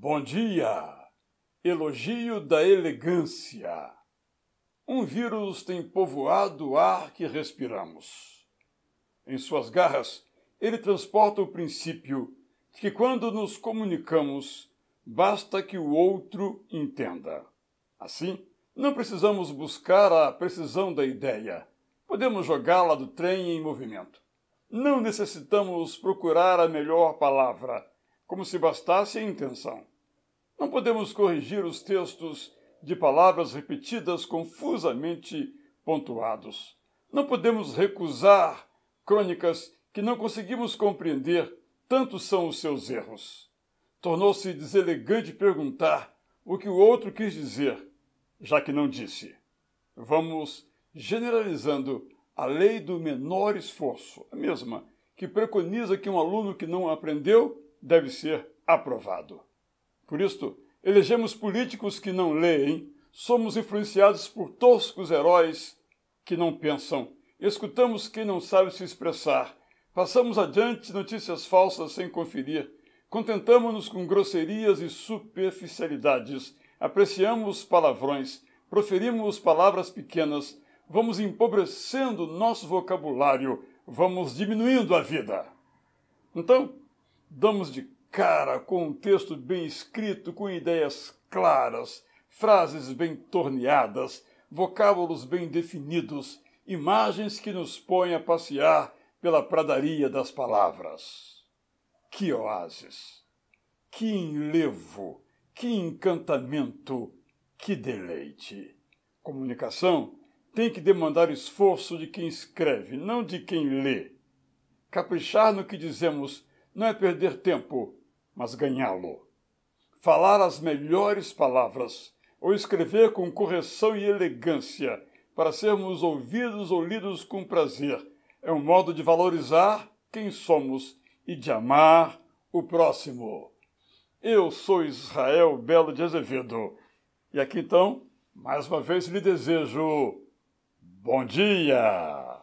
Bom dia! Elogio da elegância. Um vírus tem povoado o ar que respiramos. Em suas garras, ele transporta o princípio de que quando nos comunicamos, basta que o outro entenda. Assim, não precisamos buscar a precisão da ideia. Podemos jogá-la do trem em movimento. Não necessitamos procurar a melhor palavra como se bastasse a intenção. Não podemos corrigir os textos de palavras repetidas confusamente pontuados. Não podemos recusar crônicas que não conseguimos compreender, tantos são os seus erros. Tornou-se deselegante perguntar o que o outro quis dizer, já que não disse. Vamos generalizando a lei do menor esforço, a mesma que preconiza que um aluno que não aprendeu deve ser aprovado. Por isto, elegemos políticos que não leem, somos influenciados por toscos heróis que não pensam, escutamos quem não sabe se expressar, passamos adiante notícias falsas sem conferir, contentamos-nos com grosserias e superficialidades, apreciamos palavrões, proferimos palavras pequenas, vamos empobrecendo nosso vocabulário, vamos diminuindo a vida. Então, damos de cara com um texto bem escrito, com ideias claras, frases bem torneadas, vocábulos bem definidos, imagens que nos põem a passear pela pradaria das palavras. Que oásis! Que enlevo! Que encantamento! Que deleite! Comunicação tem que demandar esforço de quem escreve, não de quem lê. Caprichar no que dizemos não é perder tempo, mas ganhá-lo. Falar as melhores palavras, ou escrever com correção e elegância, para sermos ouvidos ou lidos com prazer, é um modo de valorizar quem somos e de amar o próximo. Eu sou Israel Belo de Azevedo, e aqui então, mais uma vez lhe desejo bom dia!